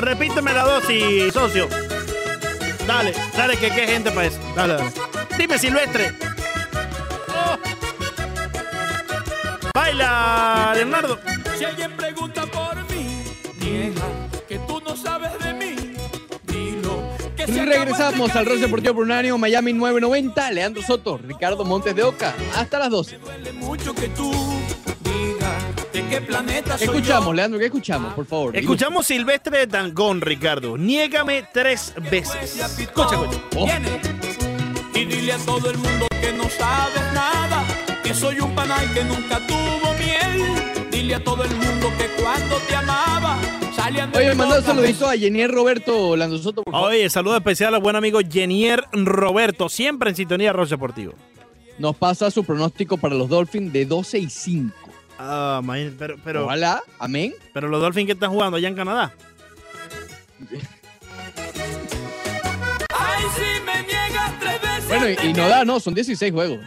repíteme la dosis, socio. Dale, dale, que qué gente para eso. Dale, dale. Dime, Silvestre. Oh. Baila, Leonardo. Si alguien pregunta por mí, niega que tú no sabes de mí. Dilo que se acabó regresamos este al cariño. Deportivo Brunáneo, Miami 990. Leandro Soto, Ricardo Montes de Oca. Hasta las 12. Duele mucho que tú qué planeta ¿Qué soy escuchamos, yo. Leandro? ¿Qué escuchamos, por favor? Escuchamos Silvestre de Dangón, Ricardo. Niégame tres veces. Escucha, escucha. Oh. Viene. Y dile a todo el mundo que no sabes nada, que soy un panal que nunca tuvo miel. Dile a todo el mundo que cuando te amaba, salían de Oye, mi manda un saludito a Jenier Roberto por favor. Oye, saludo especial al buen amigo Jenier Roberto, siempre en sintonía de Roche Deportivo. Nos pasa su pronóstico para los Dolphins de 12 y 5. Ah, man, pero, pero, Ojalá, amén. pero los Dolphins que están jugando allá en Canadá. Bueno, y, y no da, no, son 16 juegos.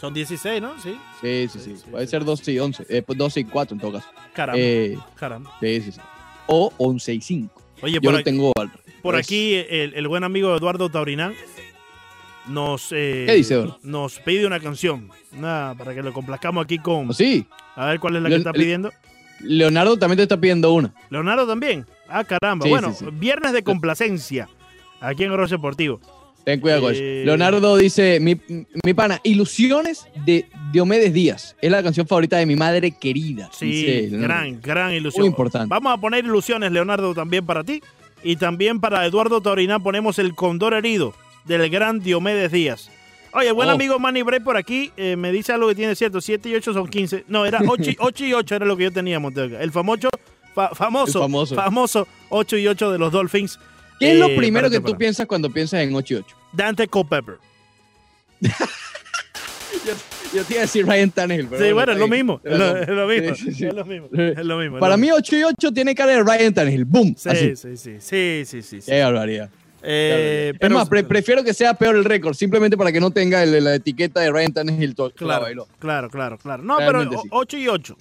Son 16, ¿no? Sí. Sí, sí, sí. Puede ser 12 y 11. Eh, pues 12 y 4 en todo caso. Caramba. Eh, caramba. sí, sí, sí. O 11 y 5. Oye, Yo por, lo aquí, tengo al por aquí el, el buen amigo Eduardo Taurinán nos, eh, ¿Qué dice, Eduardo? nos pide una canción. Una, para que lo complazcamos aquí con. ¿O sí? A ver cuál es la que está pidiendo. Leonardo también te está pidiendo una. Leonardo también. Ah, caramba. Sí, bueno, sí, sí. viernes de complacencia. Aquí en Roche Deportivo. Ten cuidado. Eh. Leonardo dice, mi, mi pana, Ilusiones de Diomedes Díaz. Es la canción favorita de mi madre querida. Sí, dice gran, gran ilusión. Muy importante. Vamos a poner ilusiones, Leonardo, también para ti. Y también para Eduardo Taurinán ponemos el condor herido del gran Diomedes Díaz. Oye, buen Oh. amigo Manny Bray por aquí eh, me dice algo que tiene cierto. 7 y 8 son 15. No, era 8 y, 8 y 8 era lo que yo tenía, Montega. El famoso, fa- famoso, El famoso. famoso 8 y 8 de los Dolphins. ¿Qué es lo eh, primero que tú piensas cuando piensas en 8 y 8? Dante Culpepper. Yo te iba a decir Ryan Tannehill. pero Sí, bueno, es lo mismo. Es lo, no. es lo mismo. Sí, sí, sí. Es lo mismo. Es lo mismo. es Para mí mismo. 8 y 8 tiene cara de Ryan Tannehill. ¡Boom! Sí, Así. sí, sí. Sí, sí, sí. sí. Qué barbaridad. Eh, es pero- más, pre- prefiero que sea peor el récord, simplemente para que no tenga el- la etiqueta de Ryan Tannehill. Claro, claro, claro, claro. No, Realmente pero sí. 8 y 8.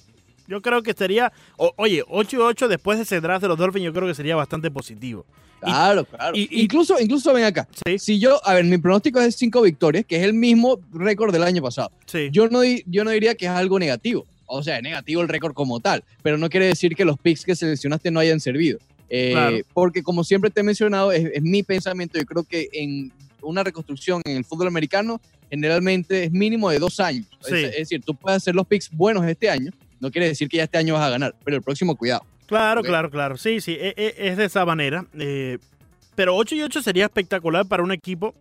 Yo creo que estaría. o- oye, 8 y 8 después de ese draft de los Dolphins, yo creo que sería bastante positivo. Y- Claro, claro. y- y- incluso, incluso ven acá. Sí. Si yo, a ver, mi pronóstico es 5 victorias, que es el mismo récord del año pasado. Sí. Yo no, di- yo no diría que es algo negativo. O sea, es negativo el récord como tal, pero no quiere decir que los picks que seleccionaste no hayan servido. Eh, Claro. Porque como siempre te he mencionado, es, es mi pensamiento. Yo creo que en una reconstrucción en el fútbol americano generalmente es mínimo de dos años. Sí. Es, es decir, tú puedes hacer los picks buenos este año, no quiere decir que ya este año vas a ganar, pero el próximo cuidado. Claro, claro, claro. Sí, sí, e- e- es de esa manera. Eh, pero 8 y 8 sería espectacular para un equipo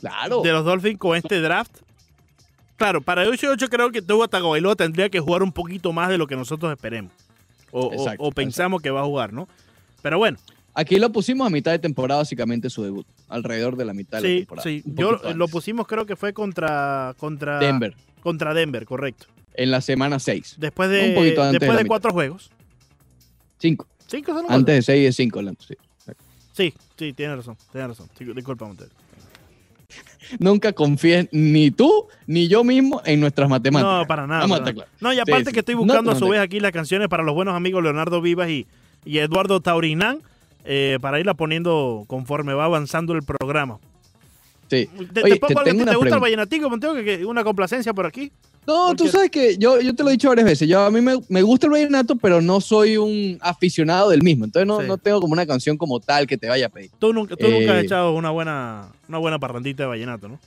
Claro. de los Dolphins con este draft. Claro, para 8 y 8 creo que Tua Tagovailoa tendría que jugar un poquito más de lo que nosotros esperemos. O, o- Exacto, o pensamos que va a jugar, ¿no? Pero bueno, Aquí lo pusimos a mitad de temporada, básicamente su debut, alrededor de la mitad de la sí, temporada. sí. Yo lo pusimos creo que fue contra, contra Denver, Contra Denver, correcto. en la semana 6. Después de, Un poquito antes de después de cuatro juegos. 5. ¿Cinco son Antes de 6 es 5, sí. Sí, sí, tienes razón, tienes razón. Sí, Disculpa, Montero. Nunca confíes ni tú ni yo mismo en nuestras matemáticas. No, para nada. Vamos a para estar nada. No, y aparte Sí, que estoy sí. buscando No, a su vez aquí las canciones para los buenos amigos Leonardo Vivas y, y Eduardo Taurinán eh, para irla poniendo conforme va avanzando el programa. Sí. ¿Te, Oye, te pongo te algo que te gusta el vallenatico, Montego? Que, que una complacencia por aquí. No, tú sabes que yo, yo te lo he dicho varias veces. Yo a mí me, me gusta el vallenato, pero no soy un aficionado del mismo. Entonces no, Sí. no tengo como una canción como tal que te vaya a pedir. Tú nunca, tú nunca has Eh. echado una buena, una buena parrandita de vallenato, ¿no?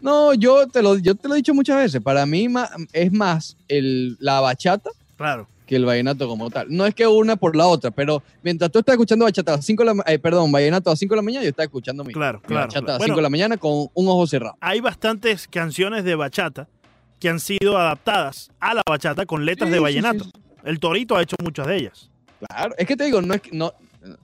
No, yo te lo, yo te lo he dicho muchas veces. Para mí es más el, la bachata Claro. Que el vallenato como tal. No es que una por la otra, pero mientras tú estás escuchando bachata a las 5 de la eh, perdón, vallenato a las 5 de la mañana, yo estaba escuchando mi, Claro, mi claro, bachata claro. a las Bueno. 5 de la mañana con un ojo cerrado. Hay bastantes canciones de bachata que han sido adaptadas a la bachata con letras Sí, de vallenato. sí, El Torito ha hecho muchas de ellas. Claro, es que te digo, no es que, no,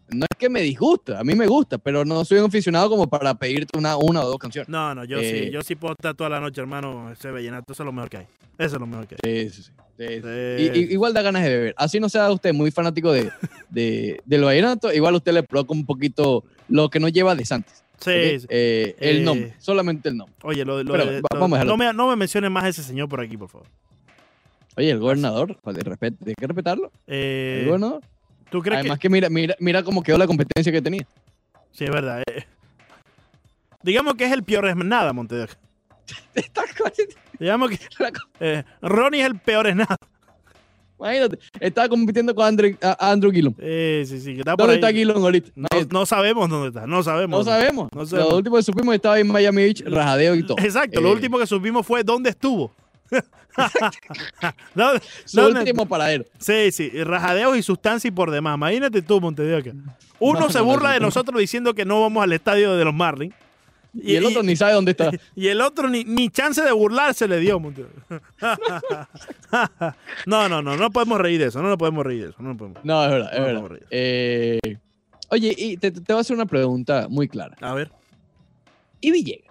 no es que me disgusta, a mí me gusta, pero no soy un aficionado como para pedirte una, una o dos canciones. No, no, yo sí, Eh. yo sí puedo estar toda la noche, hermano, ese vallenato, eso es lo mejor que hay. Eso es lo mejor que hay. Sí, sí, sí. Sí. Y- y- igual da ganas de beber. Así no sea usted muy fanático de, de, del vallenato, igual usted le provoca un poquito lo que no lleva de Santos. Sí, sí. Eh, el Eh, nombre, solamente el nombre. Oye, lo, lo- Pero, lo- va- vamos a dejarlo. no, me, no me menciones más a ese señor por aquí, por favor. Oye, el gobernador, pues, de respeto, hay que respetarlo. El Eh, gobernador. ¿Tú crees Además que mira, mira, mira cómo quedó la competencia que tenía. Sí, es verdad. eh. Digamos que es el peor es nada, Montevideo. Digamos que eh, Ronnie es el peor es nada. Imagínate, estaba compitiendo con Andrew, a- Andrew Gillum. Sí, sí, está por ¿Dónde está Gillum ahorita? No, no sabemos dónde está, no sabemos. No sabemos. No sabemos. Lo último que supimos estaba en Miami Beach, rajadeo y todo. Exacto, lo Eh, último que supimos fue dónde estuvo. ¿Dónde- Su dónde- último paradero. Sí, sí, rajadeos y sustancia y por demás. Imagínate tú, Montevideo. Uno No, se burla de no. nosotros diciendo que no vamos al estadio de los Marlins. Y, el otro ni sabe dónde está. y el otro ni, ni chance de burlarse le dio, no, no, no, no podemos reír de eso, no nos podemos reír de eso. No podemos. No, es verdad, es verdad. Eh, oye, y te, te voy a hacer una pregunta muy clara. A ver, ¿Y Villegas?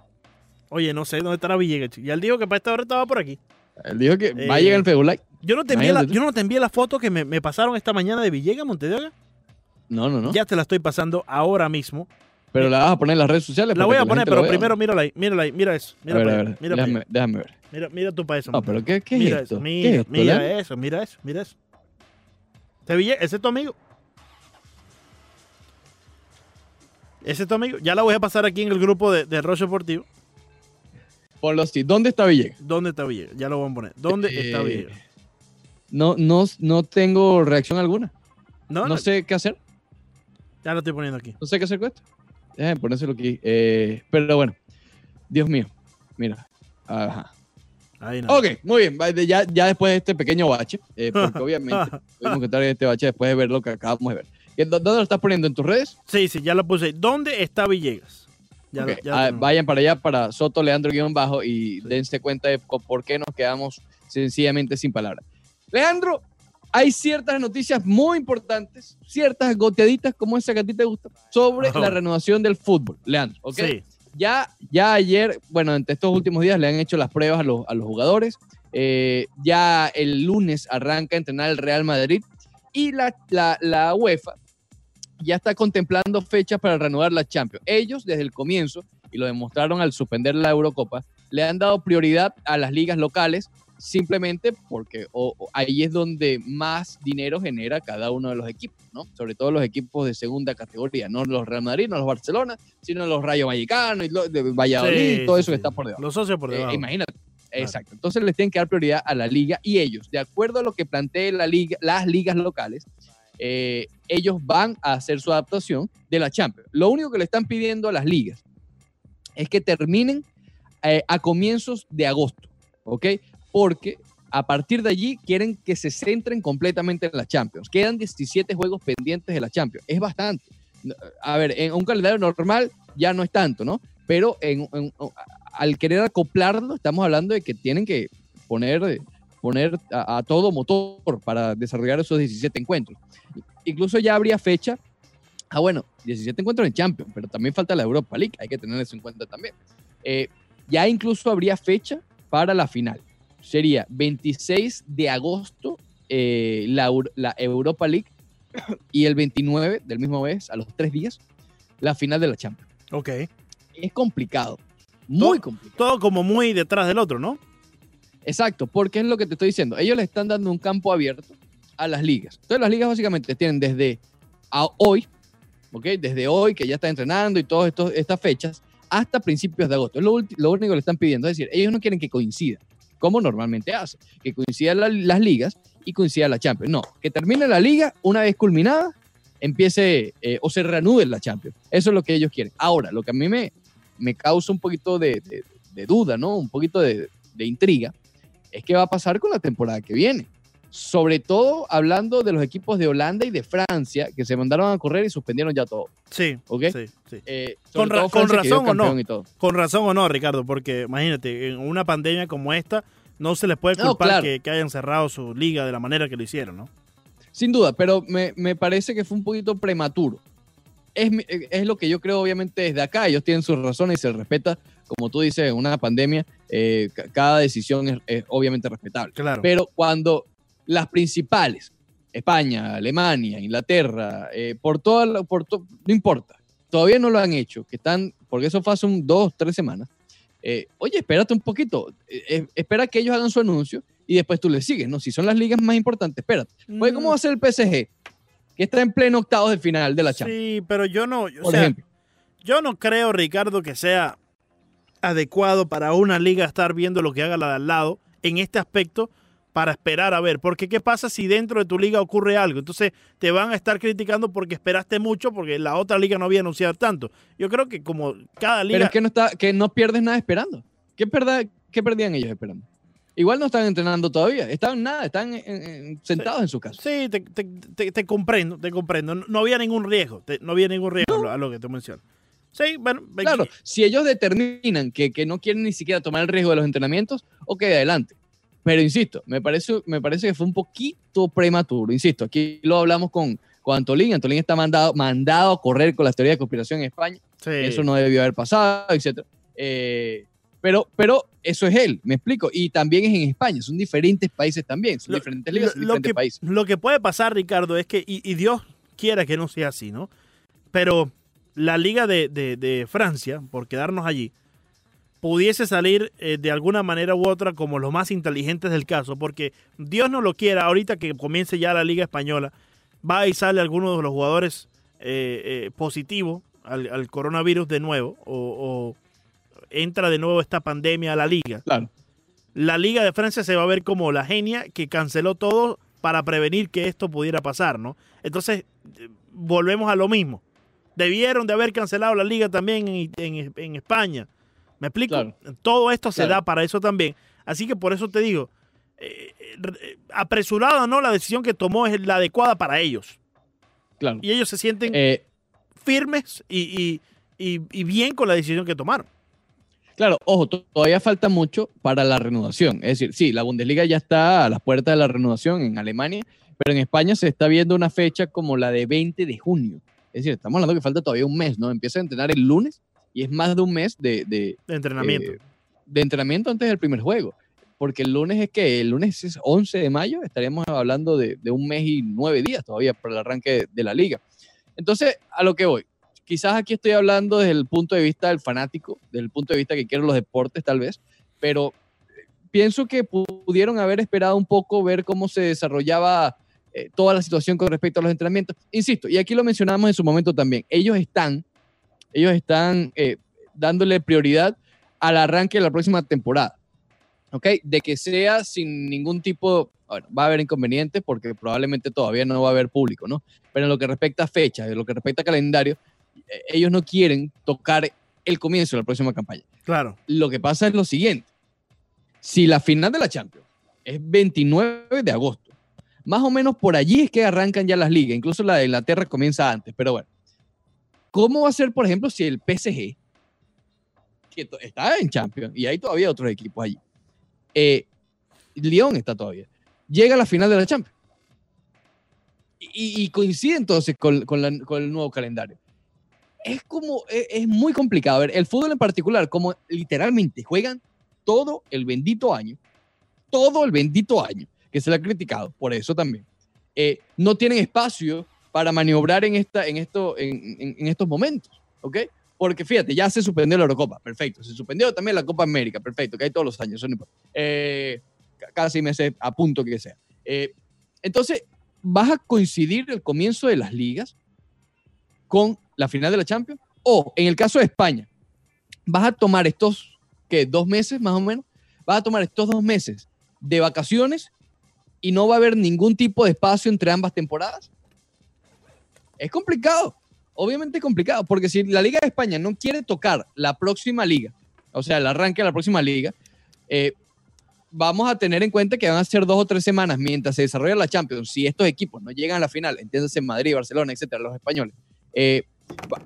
oye, no sé dónde estará Villegas. Y él dijo que para esta hora estaba por aquí. Él dijo que va a Eh, llegar el Facebook Live. Yo no te envié la, yo no te envié la foto que me, me pasaron esta mañana de Villegas, Montevideo. No, no, no. Ya te la estoy pasando ahora mismo. Pero la vas a poner en las redes sociales. La voy a poner, pero primero mírala ahí, mírala ahí, mira eso. A Mira ver, para a allá, ver, mira déjame, ver. Mira, mira tú para eso. No, pero ¿qué, qué mira es esto? eso, ¿Qué mira, es esto, mira eso, mira eso, mira eso. ¿Te Ville- ¿Ese es tu amigo? ¿Ese es tu amigo? Ya la voy a pasar aquí en el grupo de, de Roche Deportivo. Ponlo así. ¿Dónde está Villegas? ¿Dónde está Villegas? Ya lo voy a poner. ¿Dónde está Eh, Villegas? No, no, no tengo reacción alguna. No, No, no, sé qué hacer. ya lo estoy poniendo aquí. No sé qué hacer con esto. Déjame ponérselo aquí. Eh, pero bueno. Dios mío. Mira. Ajá. Ahí no. Ok, muy bien. Ya, ya después de este pequeño bache, eh, porque obviamente tuvimos que estar en este bache después de ver lo que acabamos de ver. ¿Qué- dó- ¿Dónde lo estás poniendo? ¿En tus redes? Sí, sí, ya lo puse. ¿Dónde está Villegas? Ya, ya ah, vayan para allá, para Soto Leandro guion bajo y dense cuenta de por qué nos quedamos sencillamente sin palabras. Leandro, hay ciertas noticias muy importantes, ciertas goteaditas como esa que a ti te gusta, sobre la renovación del fútbol. Leandro, ¿ok? Sí. Ya, ya ayer, bueno, entre estos últimos días le han hecho las pruebas a los, a los jugadores. Eh, ya el lunes arranca a entrenar el Real Madrid y la, la, la UEFA ya está contemplando fechas para reanudar la Champions. Ellos, desde el comienzo, y lo demostraron al suspender la Eurocopa, le han dado prioridad a las ligas locales simplemente porque o- o ahí es donde más dinero genera cada uno de los equipos, ¿no? Sobre todo los equipos de segunda categoría, no los Real Madrid, no los Barcelona, sino los Rayo Vallecano y los de Valladolid Sí, y todo sí, eso que está por debajo. Los socios por Eh, debajo. imagínate. Exacto. Entonces les tienen que dar prioridad a la liga y ellos, de acuerdo a lo que plantee la liga, las ligas locales, eh, ellos van a hacer su adaptación de la Champions. Lo único que le están pidiendo a las ligas es que terminen eh, a comienzos de agosto, ¿ok? Porque a partir de allí quieren que se centren completamente en la Champions. Quedan 17 juegos pendientes de la Champions. Es bastante. A ver, en un calendario normal ya no es tanto, ¿no? Pero al querer acoplarlo, estamos hablando de que tienen que poner, poner a, a todo motor para desarrollar esos 17 encuentros. Incluso ya habría fecha. Ah, bueno, 17 encuentros en Champions, pero también falta la Europa League, hay que tener eso en cuenta también. Eh, ya incluso habría fecha para la final. Sería 26 de agosto eh, la, Euro- la Europa League y el 29 del mismo mes, a los tres días, la final de la Champions. Ok. Es complicado, muy Todo- complicado. Todo como muy detrás del otro, ¿no? Exacto, porque es lo que te estoy diciendo. Ellos le están dando un campo abierto a las ligas. Entonces las ligas básicamente tienen desde a hoy, ¿ok? Desde hoy que ya está entrenando y todas estos- estas fechas, hasta principios de agosto. Es lo, lo único que le están pidiendo. Es decir, ellos no quieren que coincida, como normalmente hace, que coincidan la- las ligas y coincida la Champions. No, que termine la liga una vez culminada, empiece eh, o se reanude la Champions. Eso es lo que ellos quieren. Ahora, lo que a mí me, me causa un poquito de, de- de duda, ¿no? Un poquito de, de intriga, es qué va a pasar con la temporada que viene. Sobre todo hablando de los equipos de Holanda y de Francia, que se mandaron a correr y suspendieron ya todo. Sí. ¿Ok? Sí, sí. Eh, Con ra- con razón o no. Con razón o no, Ricardo, porque imagínate, en una pandemia como esta, no se les puede No, culpar claro. que, que hayan cerrado su liga de la manera que lo hicieron, ¿no? Sin duda, pero me, me parece que fue un poquito prematuro. Es, mi- es lo que yo creo, obviamente, desde acá. Ellos tienen sus razones y se respeta, como tú dices, en una pandemia, eh, ca- cada decisión es, es obviamente respetable. Claro. Pero cuando las principales, España, Alemania, Inglaterra, eh, por toda la- por to- no importa, todavía no lo han hecho, que están, porque eso fue hace un dos, tres semanas. Eh, oye, espérate un poquito, eh, eh, espera que ellos hagan su anuncio y después tú le sigues, ¿no? Si son las ligas más importantes, espérate. Oye, ¿cómo va a ser el PSG? que está en pleno octavos de final de la Champions. Sí, pero yo no, o por sea, ejemplo. yo no creo, Ricardo, que sea adecuado para una liga estar viendo lo que haga la de al lado en este aspecto para esperar a ver. Porque ¿qué pasa si dentro de tu liga ocurre algo? Entonces te van a estar criticando porque esperaste mucho porque la otra liga no había anunciado tanto. Yo creo que como cada liga... Pero es que no, está, que no pierdes nada esperando. ¿Qué, perda- qué perdían ellos esperando? Igual no están entrenando todavía. Estaban nada, están en- en- sentados en su casa. Sí, te, te- te- te comprendo, te comprendo. No, no había ningún riesgo, no había ningún riesgo a lo- a lo que te menciono. Sí, bueno, Claro, si ellos determinan que, que no quieren ni siquiera tomar el riesgo de los entrenamientos, ok, adelante. Pero insisto, me parece, me parece que fue un poquito prematuro. Insisto, aquí lo hablamos con, con Antolín. Antolín está mandado, mandado a correr con las teorías de conspiración en España. sí. Eso no debió haber pasado, etc. pero, pero eso es él, me explico. Y también es en España, son diferentes países también, son Lo- diferentes ligas, son diferentes que, países. lo que puede pasar, Ricardo, es que, y, y Dios quiera que no sea así, ¿no? Pero la Liga de, de- de Francia, por quedarnos allí, pudiese salir eh, de alguna manera u otra como los más inteligentes del caso, porque Dios no lo quiera, ahorita que comience ya la Liga Española, va y sale alguno de los jugadores eh, eh, positivo al, al coronavirus de nuevo, o, o entra de nuevo esta pandemia a la liga Claro, la Liga de Francia se va a ver como la genia que canceló todo para prevenir que esto pudiera pasar, ¿no? Entonces, volvemos a lo mismo. Debieron de haber cancelado la liga también en, en- en España. ¿Me explico? Claro. Todo esto se Claro. da para eso también. Así que por eso te digo, eh, eh, apresurada o no, la decisión que tomó es la adecuada para ellos. claro. Y ellos se sienten Eh, firmes y, y- y- y bien con la decisión que tomaron. Claro, ojo, to- todavía falta mucho para la renovación. Es decir, sí, la Bundesliga ya está a las puertas de la renovación en Alemania, pero en España se está viendo una fecha como la de 20 de junio. Es decir, estamos hablando que falta todavía un mes, ¿no? Empieza a entrenar el lunes y es más de un mes de, de, De entrenamiento. eh, de entrenamiento antes del primer juego. Porque el lunes es que el lunes es 11 de mayo, estaríamos hablando de, de un mes y nueve días todavía para el arranque de la liga. Entonces, a lo que voy. Quizás aquí estoy hablando desde el punto de vista del fanático, desde el punto de vista que quiero los deportes tal vez, pero eh, pienso que pudieron haber esperado un poco ver cómo se desarrollaba eh, toda la situación con respecto a los entrenamientos. Insisto, y aquí lo mencionamos en su momento también, ellos están, ellos están eh, dándole prioridad al arranque de la próxima temporada. ¿Ok? De que sea sin ningún tipo, bueno, va a haber inconvenientes porque probablemente todavía no va a haber público, ¿no? Pero en lo que respecta a fecha, en lo que respecta a calendario, eh, ellos no quieren tocar el comienzo de la próxima campaña. Claro. Lo que pasa es lo siguiente. Si la final de la Champions es 29 de agosto, más o menos por allí es que arrancan ya las ligas. Incluso la de Inglaterra comienza antes. Pero bueno, ¿cómo va a ser, por ejemplo, si el PSG, que está en Champions y hay todavía otros equipos allí, eh, Lyon está todavía, llega a la final de la Champions? Y, y coincide entonces con, con la- con el nuevo calendario es como, es, es muy complicado. A ver, el fútbol en particular, como literalmente juegan todo el bendito año, todo el bendito año, que se le ha criticado, por eso también, eh, no tienen espacio para maniobrar en, esta, en, esto, en, en- en estos momentos, ¿ok? Porque fíjate, ya se suspendió la Eurocopa, perfecto. Se suspendió también la Copa América, perfecto, que hay todos los años, eso no. Eh, ca- cada seis meses, a punto que sea. Eh, entonces, vas a coincidir el comienzo de las ligas con la final de la Champions. O en el caso de España, vas a tomar estos, que Dos meses más o menos. Vas a tomar estos dos meses de vacaciones y no va a haber ningún tipo de espacio entre ambas temporadas. Es complicado. Obviamente complicado, porque si la Liga de España no quiere tocar la próxima liga, o sea, el arranque de la próxima liga, eh, vamos a tener en cuenta que van a ser dos o tres semanas mientras se desarrolla la Champions. Si estos equipos no llegan a la final, entiéndase Madrid, Barcelona, etcétera, los españoles, eh,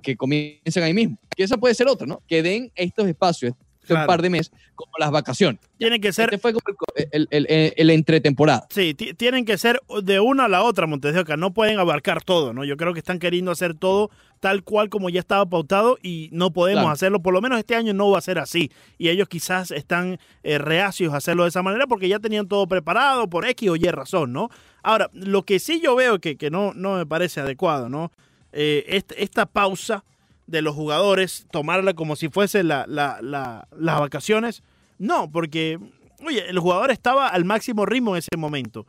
que comiencen ahí mismo. Que esa puede ser otra, ¿no? Que den estos espacios, Claro. par de meses, como las vacaciones. Tiene que ser Este fue como el, el, el- el- el entretemporada. Sí, ti- tienen que ser de una a la otra, Montes de Oca. No pueden abarcar todo, ¿no? Yo creo que están queriendo hacer todo tal cual como ya estaba pautado y no podemos Claro. hacerlo. Por lo menos este año no va a ser así. Y ellos quizás están eh, reacios a hacerlo de esa manera porque ya tenían todo preparado por X o Y razón, ¿no? Ahora, lo que sí yo veo que, que no, no me parece adecuado, ¿no? Eh, esta pausa de los jugadores, tomarla como si fuese la, la- la- las vacaciones. No, porque, oye, el jugador estaba al máximo ritmo en ese momento.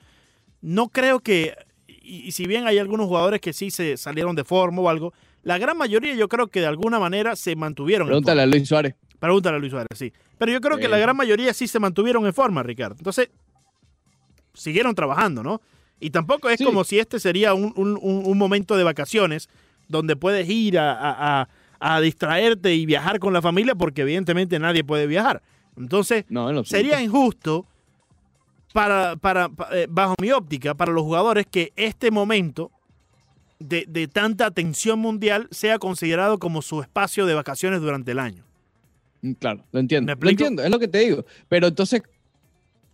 No creo que, y, y si bien hay algunos jugadores que sí se salieron de forma o algo, la gran mayoría yo creo que de alguna manera se mantuvieron. Pregúntale a Luis Suárez. Pregúntale a Luis Suárez, sí. Pero yo creo que la gran mayoría sí se mantuvieron en forma, Ricardo. Entonces, siguieron trabajando, ¿no? Y tampoco es Sí. como si este sería un, un- un- un momento de vacaciones donde puedes ir a, a- a- a distraerte y viajar con la familia, porque evidentemente nadie puede viajar. Entonces, No, en sería injusto para, para, pa- eh, bajo mi óptica, para los jugadores que este momento de, de tanta tensión mundial sea considerado como su espacio de vacaciones durante el año. Mm, Claro, lo entiendo. ¿Me Lo entiendo, es lo que te digo. Pero entonces,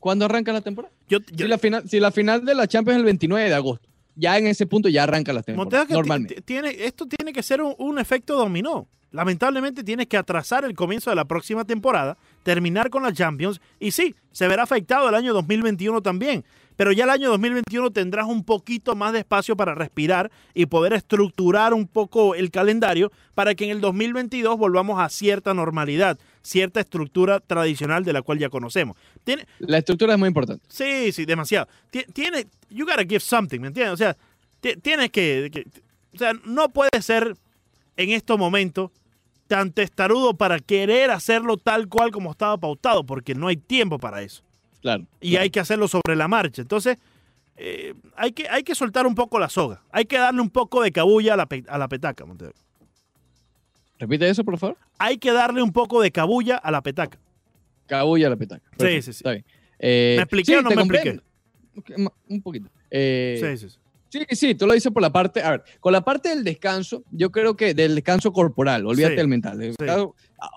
¿cuándo arranca la temporada? Yo, Si la, final, si la final de la Champions es el 29 de agosto, ya en ese punto ya arranca la temporada. Normalmente. ti- tiene, esto tiene que ser un, un efecto dominó. Lamentablemente tienes que atrasar el comienzo de la próxima temporada, terminar con la Champions y sí, se verá afectado el año 2021 también. Pero ya el año 2021 tendrás un poquito más de espacio para respirar y poder estructurar un poco el calendario para que en el 2022 volvamos a cierta normalidad, cierta estructura tradicional de la cual ya conocemos. Tiene, La estructura es muy importante. Sí, sí, demasiado. Ti- Tiene, you gotta give something, ¿me entiendes? O sea, ti- tienes que, que- o sea, no puede ser en estos momentos tan testarudo para querer hacerlo tal cual como estaba pautado, porque no hay tiempo para eso. Claro. Y hay que hacerlo sobre la marcha. Entonces, eh, hay, que, hay que soltar un poco la soga. Hay que darle un poco de cabulla a la, pe- a la petaca, Montero. Repite eso, por favor. Hay que darle un poco de cabulla a la petaca. Cabulla la petaca. Sí, Perfecto, sí, sí. Está bien. Eh, ¿Me expliqué sí, o no me comprendo. Ma- Un poquito. Eh, Sí, sí, sí. Sí, sí, tú lo dices por la parte, a ver, con la parte del descanso, yo creo que del descanso corporal, olvídate Sí, del mental. del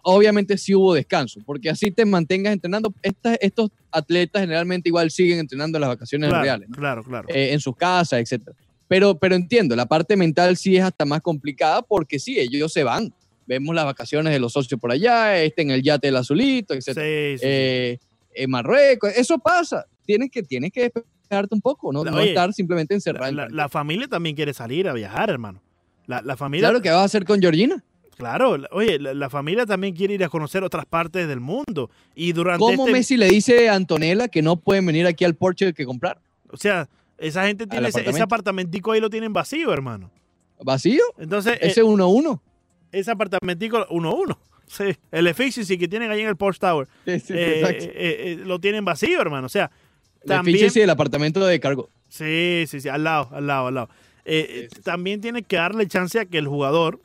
Obviamente sí hubo descanso, porque así te mantengas entrenando. Estas- estos atletas generalmente igual siguen entrenando en las vacaciones Claro, reales, ¿no? claro, claro. Eh, en sus casas, etcétera. Pero, pero entiendo, la parte mental sí es hasta más complicada porque sí, ellos se van. Vemos las vacaciones de los socios por allá, este en el yate del azulito, etcétera. Sí. Eh, en Marruecos, eso pasa. Tienes que, tienes que un poco, no, estar simplemente encerrado. en la- familia también quiere salir a viajar, hermano. La, la familia, Claro, ¿qué vas a hacer con Georgina? claro, la- oye, la, la familia también quiere ir a conocer otras partes del mundo. Y durante ¿Cómo este, Messi le dice a Antonella que no pueden venir aquí al Porsche que comprar? o sea, esa gente tiene ese, apartamentico ahí lo tienen vacío, hermano. ¿Vacío? Entonces, Ese eh, uno a uno. ese apartamentico uno a uno. Sí, el efficiency que tienen ahí en el Porsche Tower Sí, sí, eh, eh, eh, lo tienen vacío, hermano. O sea, También, efficiency del apartamento de cargo. Sí, sí, sí, al lado, al lado, al lado. Eh, Sí, eh, sí. También tiene que darle chance a que el jugador,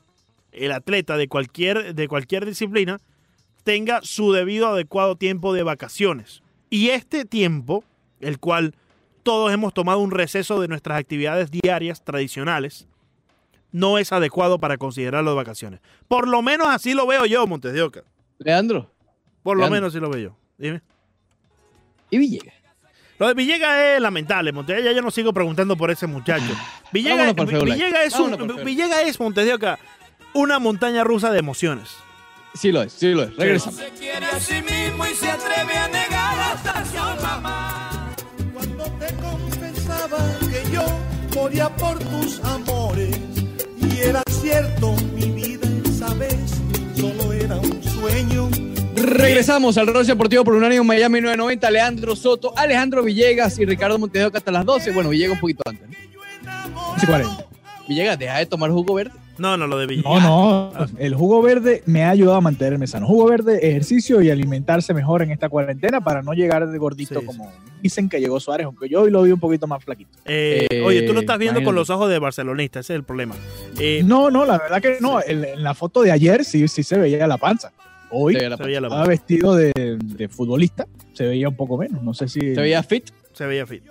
el atleta de cualquier, de cualquier disciplina, tenga su debido adecuado tiempo de vacaciones. Y este tiempo, el cual todos hemos tomado un receso de nuestras actividades diarias tradicionales, no es adecuado para considerarlo de vacaciones. Por lo menos así lo veo yo, Montes de Oca. Leandro Por lo menos así lo veo yo. Dime. y Villegas. Lo de Villegas es lamentable, Montes. Ya yo no sigo preguntando por ese muchacho. Light. Villegas es, un, Feo Villegas es, Montes de Oca, una montaña rusa de emociones. Sí lo es, sí lo es. Regresamos. Se quiere a sí mismo y se atreve a negar hasta su mamá. Cuando te confesaba que yo moría por tus amores y era cierto mi vida Regresamos al Rol Deportivo por Unánimo Miami 990. Leandro Soto, Alejandro Villegas y Ricardo Montejoca hasta las 12. Bueno, Villegas un poquito antes. ¿no? 40. Villegas, deja de tomar jugo verde. No, no, lo de Villegas. No, no. El jugo verde me ha ayudado a mantenerme sano. Jugo verde, ejercicio y alimentarse mejor en esta cuarentena para no llegar de gordito Sí, como dicen que llegó Suárez, aunque yo hoy lo vi un poquito más flaquito. Eh, Eh, oye, tú lo estás viendo con los ojos de barcelonista, ese es el problema. Eh, No, no, la verdad que no. En, en la foto de ayer sí, sí se veía la panza. Hoy Se veía, la se veía, la- estaba vestido de, de futbolista, se veía un poco menos. No sé si. se veía fit. se veía fit.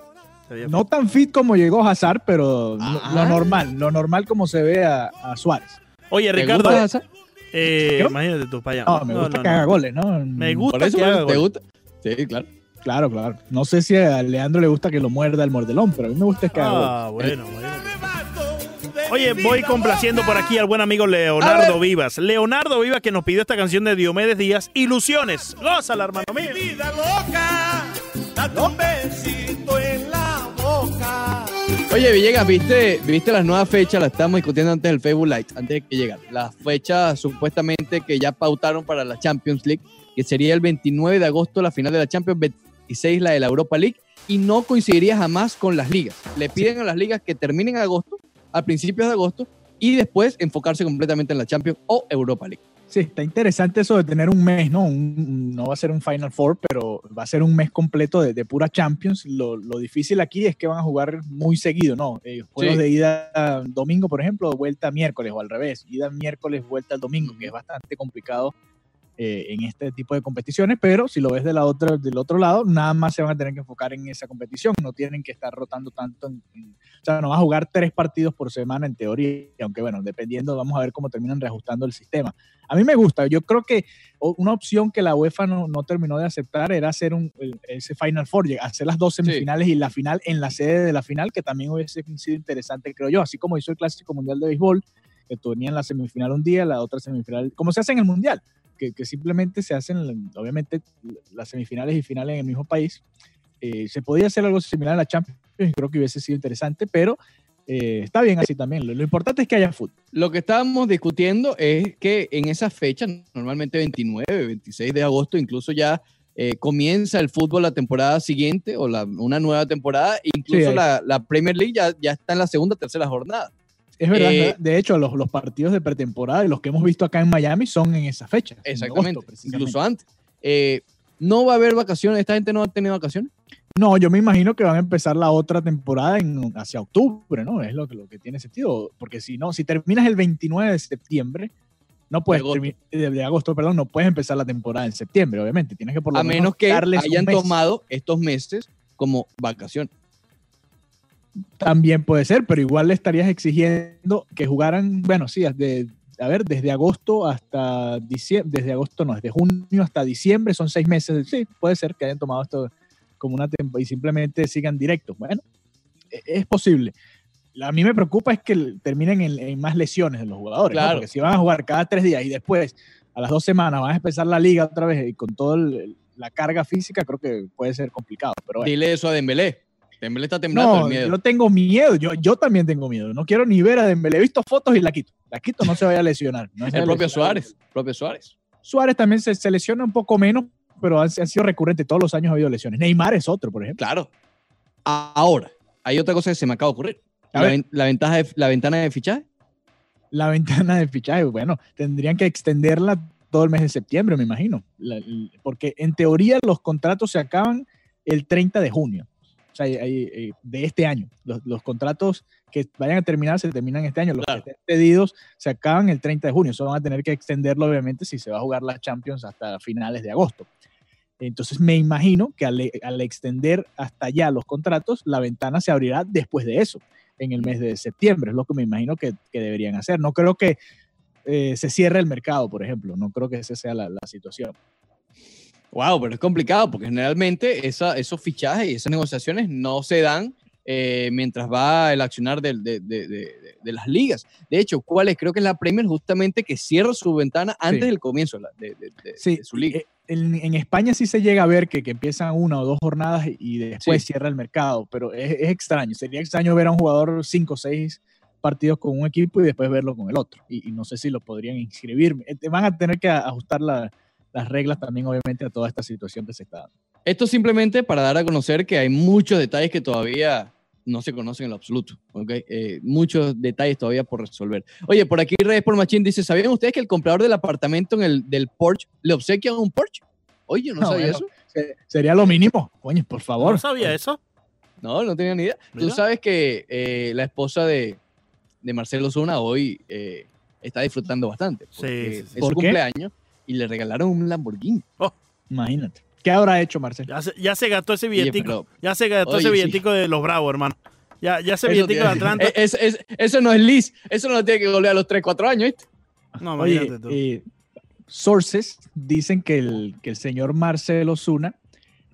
Se veía No tan fit como llegó Hazard, pero lo- Ah. lo normal, lo normal como se ve a, a Suárez. fit. Oye, ¿Te Ricardo, eh, ¿Qué? imagínate tú para allá. No, me gusta que haga goles, ¿no? Me gusta Por eso, que haga ¿te goles. gusta? Sí, claro. Claro, claro. No sé si a Leandro le gusta que lo muerda el mordelón, pero a mí me gusta que haga goles. Ah, bueno, bueno. Oye, voy complaciendo por aquí al buen amigo Leonardo Vivas. Leonardo Vivas que nos pidió esta canción de Diomedes Díaz, Ilusiones. Gózala, hermano mío. Vida loca, date un besito en la boca. Oye, Villegas, ¿viste, ¿viste las nuevas fechas? Las estamos discutiendo antes del Facebook Live, antes de que llegara. Las fechas supuestamente que ya pautaron para la Champions League, que sería el 29 de agosto la final de la Champions, 26 la de la Europa League y no coincidiría jamás con las ligas. Le piden a las ligas que terminen en agosto, a principios de agosto, y después enfocarse completamente en la Champions o Europa League. Sí, está interesante eso de tener un mes, ¿no? Un- no va a ser un Final Four, pero va a ser un mes completo de, de pura Champions. Lo, lo difícil aquí es que van a jugar muy seguido, ¿no? Eh, juegos Sí. de ida domingo, por ejemplo, vuelta miércoles o al revés. Ida miércoles, vuelta el domingo, que es bastante complicado eh, en este tipo de competiciones, pero si lo ves de la otra, del otro lado, nada más se van a tener que enfocar en esa competición. No tienen que estar rotando tanto. en- en- o sea, no vas a jugar tres partidos por semana en teoría, aunque bueno, dependiendo, vamos a ver cómo terminan reajustando el sistema. A mí me gusta, yo creo que una opción que la UEFA no, no terminó de aceptar era hacer un, ese Final Four, hacer las dos semifinales y la final en la sede de la final, que también hubiese sido interesante, creo yo, así como hizo el Clásico Mundial de Béisbol, que tenían la semifinal un día, la otra semifinal, como se hace en el Mundial, que, que simplemente se hacen, obviamente, las semifinales y finales en el mismo país. Eh, se podía hacer algo similar a la Champions, y creo que hubiese sido interesante, pero eh, está bien así también. Lo, lo importante es que haya fútbol. Lo que estábamos discutiendo es que en esa fecha, normalmente 29, 26 de agosto, incluso ya eh, comienza el fútbol la temporada siguiente o la- una nueva temporada, incluso ahí. la, la Premier League ya, ya está en la segunda, tercera jornada. Es verdad, Eh, verdad. de hecho, los, los partidos de pretemporada y los que hemos visto acá en Miami son en esa fecha. en Exactamente, agosto, incluso antes. Eh, no va a haber vacaciones, esta gente no ha tenido vacaciones. No, yo me imagino que van a empezar la otra temporada en, hacia octubre, ¿no? Es lo que, lo que tiene sentido. Porque si no, si terminas el 29 de septiembre, no puedes agosto. termi- de, de agosto, perdón, no puedes empezar la temporada en septiembre, obviamente. Tienes que por lo A menos que darles un hayan tomado estos meses como vacaciones. También puede ser, pero igual le estarías exigiendo que jugaran, bueno, sí, de, a ver, desde agosto hasta diciembre, desde agosto no, desde junio hasta diciembre, son seis meses. Sí, puede ser que hayan tomado esto como una temporada y simplemente sigan directos. Bueno, e- es posible. A mí me preocupa es que terminen en, en más lesiones de los jugadores, ¿no? Claro. porque si van a jugar cada tres días y después a las dos semanas van a empezar la liga otra vez y con toda la carga física, creo que puede ser complicado. Pero bueno. Dile eso a Dembélé. Dembélé está temblando No, el miedo. yo tengo miedo. Yo, yo también tengo miedo. No quiero ni ver a Dembélé. He visto fotos y la quito. La quito, no se vaya a lesionar. No el propio lesionar. Suárez. propio Suárez. Suárez también se, se lesiona un poco menos, pero han, han sido recurrentes. Todos los años ha habido lesiones. Neymar es otro, por ejemplo. Claro. Ahora, hay otra cosa que se me acaba de ocurrir. La, ventaja de, la ventana de fichaje. La ventana de fichaje, bueno, tendrían que extenderla todo el mes de septiembre, me imagino. La- porque en teoría los contratos se acaban el 30 de junio. O sea, hay- hay, eh, de este año. Los, los contratos que vayan a terminar se terminan este año. Los Claro. que estén pedidos se acaban el 30 de junio. Eso van a tener que extenderlo, obviamente, si se va a jugar la Champions hasta finales de agosto. Entonces, me imagino que al, al extender hasta allá los contratos, la ventana se abrirá después de eso, en el mes de septiembre. Es lo que me imagino que, que deberían hacer. No creo que eh, se cierre el mercado, por ejemplo. No creo que esa sea la, la situación. Wow, pero es complicado porque generalmente esa, esos fichajes y esas negociaciones no se dan eh, mientras va el accionar de, de- de- de- de las ligas. De hecho, ¿cuál es? Creo que es la Premier justamente que cierra su ventana antes Sí. del comienzo de, Sí, su liga. eh, En, en España sí se llega a ver que, que empiezan una o dos jornadas y después Sí. cierra el mercado, pero es, es extraño. Sería extraño ver a un jugador cinco o seis partidos con un equipo y después verlo con el otro. Y, y no sé si lo podrían inscribir. Eh, te Van a tener que ajustar la- las reglas también, obviamente, a toda esta situación que se está dando. Esto simplemente para dar a conocer que hay muchos detalles que todavía no se conocen en lo absoluto. ¿ok? Eh, muchos detalles todavía por resolver. Oye, por aquí Redes por Machín dice, ¿sabían ustedes que el comprador del apartamento en el, del Porsche le obsequia un Porsche? Oye, yo no, No, sabía bueno. eso. Se- Sería lo mínimo. Coño, por favor. ¿No sabía eso? No, no tenía ni idea. Tú Mira. sabes que eh, la esposa de, de Marcelo Zuna hoy eh, está disfrutando bastante. Sí, porque sí, sí. Es ¿Por su qué? cumpleaños y le regalaron un Lamborghini. Imagínate. ¿Qué habrá hecho Marcelo? Ya se, ya se gastó ese Oye, billetico. pero- ya se gastó oye, ese sí. billetico de los Bravos, hermano. Ya, ya ese Eso billetico de Atlanta. Es- es- eso no es Liz. Eso no lo tiene que volver a los 3, 4 años, ¿viste? no, Oye, imagínate tú. eh, sources dicen que el, que el señor Marcelo Zuna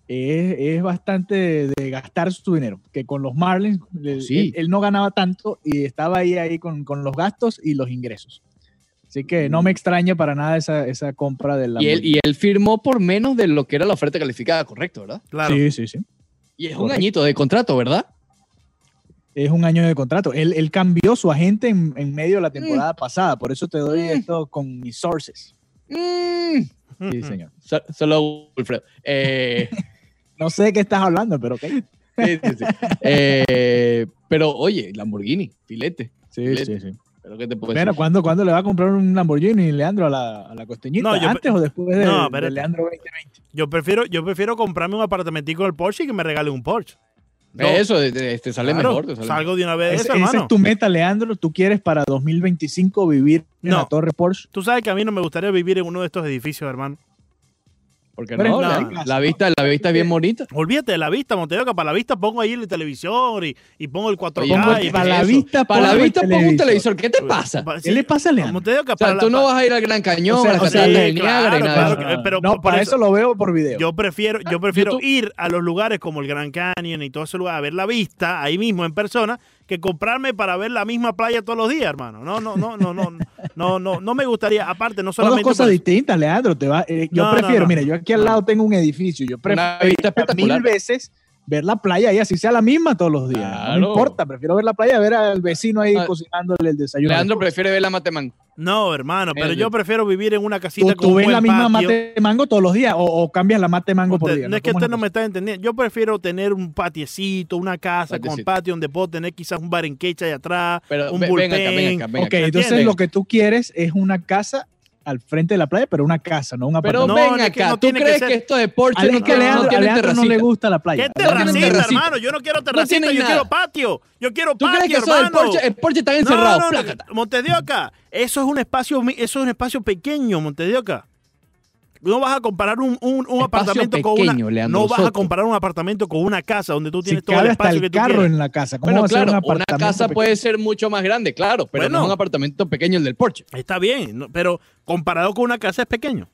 es, es bastante de, de gastar su dinero, que con los Marlins le- Sí. él, él no ganaba tanto y estaba ahí, ahí con, con los gastos y los ingresos. Así que no me extraña para nada esa, esa compra de la... Y él, y él firmó por menos de lo que era la oferta calificada, correcto, ¿verdad? claro. Sí, sí, sí. Y es un añito de contrato, ¿verdad? Es un año de contrato. Él, él cambió su agente en, en medio de la temporada pasada, por eso te doy Mm. esto con mis sources. Mm. Sí, señor. So- Solo Wilfredo. Eh, No sé de qué estás hablando, pero ok. Sí, sí, sí. Eh, pero oye, Lamborghini, filete. Sí, Filete. sí, sí. Pero ¿qué te puedo Bueno, decir? ¿cuándo, ¿cuándo le va a comprar un Lamborghini, Leandro, a la, a la costeñita? No, yo- ¿Antes o después de, No, de. Leandro 2020? Yo prefiero, yo prefiero comprarme un apartamentico en el Porsche y que me regalen un Porsche. No, Eso de- de- te sale claro, mejor. Te sale salgo de una vez eso, esa hermano. es tu meta, Leandro. ¿Tú quieres para 2025 vivir en No. la Torre Porsche? Tú sabes que a mí no me gustaría vivir en uno de estos edificios, hermano. Porque Pero no, la, la vista, la vista es bien bonita. Olvídate de la vista, Montevideo, para la vista pongo ahí el televisor y, y pongo el 4K. Oye, y- para la eso. vista, Para la vista pongo un televisor. ¿Qué te pasa? Pa- ¿Qué le pasa a Leandro? Montevideo, O sea, para la- tú no vas a ir al Gran Cañón, O sea, a las cataratas sí, claro, claro, pero no, por para eso- eso, lo veo por video. Yo prefiero, yo prefiero YouTube. ir a los lugares como el Gran Canyon y todo ese lugar a ver la vista ahí mismo en persona que comprarme para ver la misma playa todos los días, hermano. No, no, no, no, no, no, no, no me gustaría. Aparte, no Son dos solamente cosas por- distintas, Leandro. Te va, eh, yo No, prefiero, no. mira, yo aquí al lado tengo un edificio. Yo prefiero mil veces ver la playa y así sea la misma todos los días. No me importa, prefiero ver la playa, ver al vecino ahí Ah. cocinándole el desayuno. Leandro prefiere ver la mateman. No, hermano, pero yo prefiero vivir en una casita ¿Tú, con tú ves buen la misma patio. mate mango todos los días o, o cambias la mate mango por Usted- día? no es que ¿Cómo usted no me está entendiendo. Yo prefiero tener un patiecito, una casa con Patiecito. patio donde puedo tener quizás un barenquecha allá atrás, Pero un ve- ven acá, ven bullpen. acá, ven Ok, acá. entonces lo que tú quieres es una casa al frente de la playa, pero una casa, no un Pero apartamento. No, ven acá, no ¿tú tiene que crees ser- que esto de Porsche Ale- no, es que no tiene Leandro no le gusta la playa. ¿Qué terracita, hermano? Yo no quiero terracita, yo nada. quiero patio. Yo quiero ¿Tú patio, crees que eso del. Porsche, el Porsche está encerrado? no, no, Plácata. Montes de Oca, eso es un espacio, mi- eso es un espacio pequeño, Montes de Oca. No vas a comparar un, un- un apartamento con pequeño, una. Leandro no vas a comparar un apartamento con una casa donde tú Si tienes todo el hasta espacio el que tú carro quieres. en la casa. ¿Cómo Bueno, claro, un una casa pequeño? puede ser mucho más grande, claro, pero Bueno. no es un apartamento pequeño el del Porsche. Está bien, no- pero comparado con una casa es pequeño.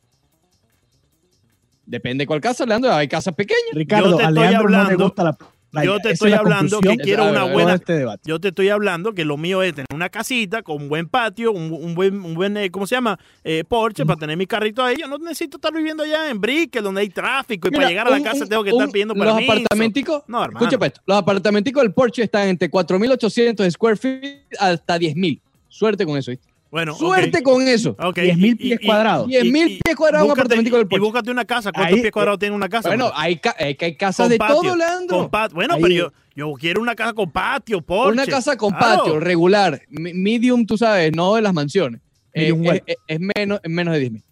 Depende de cuál casa, Leandro. Hay casas pequeñas. Ricardo, Yo te a estoy Leandro no le gusta la. Yo te estoy es la hablando que quiero una buena. este debate. Yo te estoy hablando que lo mío es tener una casita con un buen patio, un, un buen, un buen eh, ¿cómo se llama? Eh, Porsche para tener mi carrito ahí. Yo no necesito estar viviendo allá en Brickell, donde hay tráfico y Mira, para llegar a la un- casa tengo que estar pidiendo Los permiso. apartamenticos, No, hermano. escucha esto, los apartamenticos del Porsche están entre 4.800 square feet hasta 10.000. Suerte con eso, ¿viste? Bueno. Suerte con eso. Ok, 10.000 y- pies y- cuadrados. 10.000 y- pies cuadrados un búscate- apartamentico del Y Porsche. búscate una casa. ¿Cuántos Ahí- pies cuadrados tiene una casa? Bueno, hay, ca- hay, que hay casas de patio, todo, Leandro. Bueno, Ahí- pero yo, yo quiero una casa con patio, Porsche. Una casa con Claro. patio regular, medium, tú sabes, no de las mansiones. Eh, es, well. es- es menos, es menos de 10.000.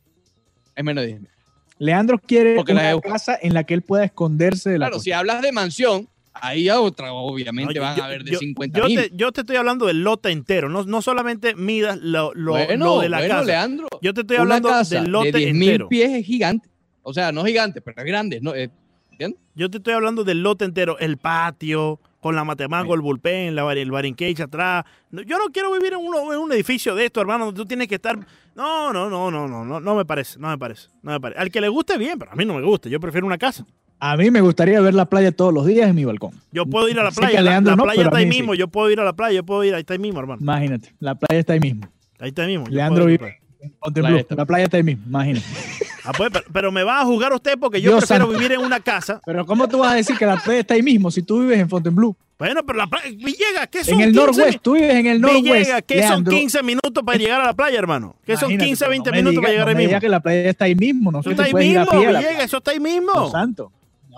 Es menos de 10.000. Leandro quiere Porque la una he- casa en la que él pueda esconderse de la Claro, cosa. si hablas de mansión, ahí a otra, obviamente No, van yo- a haber de yo- 50 yo mil. te, yo te estoy hablando del lote entero. No, no solamente midas lo, lo- bueno, lo de la bueno, casa. Leandro. Yo te estoy una hablando casa del lote de 10.000 entero. pies es gigante. O sea, no gigante, pero es grande. ¿no? Eh, ¿Entiendes? Yo te estoy hablando del lote entero. El patio, con la matemango, el bullpen, la, el baring cage atrás. No, Yo no quiero vivir en, uno- en un edificio de esto, hermano, donde tú tienes que estar... No, no, no, no, no, no, no me parece, no me parece, no me parece. Al que le guste bien, pero a mí no me gusta. Yo prefiero una casa. A mí me gustaría ver la playa todos los días en mi balcón. Yo puedo ir a la playa. La, Leandro la no, playa está ahí sí. mismo. Yo puedo ir a la playa. Yo puedo ir. Ahí está ahí mismo, hermano. Imagínate, la playa está ahí mismo. Ahí está ahí mismo. Leandro vive playa. en Fontainebleau. Playa está- La playa está ahí mismo, imagínate. Ah, pues, pero, pero me va a juzgar usted porque yo Dios prefiero santo. vivir en una casa. Pero ¿cómo tú vas a decir que la playa está ahí mismo si tú vives en Fontainebleau? Bueno, pero la playa. Villegas, ¿qué son En el 15 Norwest, tú vives en el Norwest. Villegas, ¿qué son Leandro. 15 minutos para llegar a la playa, hermano? ¿Qué son Imagínate, 15, pero 20 no me minutos para llegar no ahí me mismo? digas que la playa está ahí mismo, no Eso sé está si ahí mismo, Villegas, eso está ahí Dios mismo.